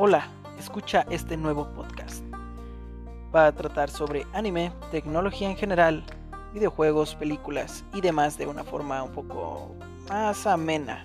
Hola, escucha este nuevo podcast. Va a tratar sobre anime, tecnología en general, videojuegos, películas y demás de una forma un poco más amena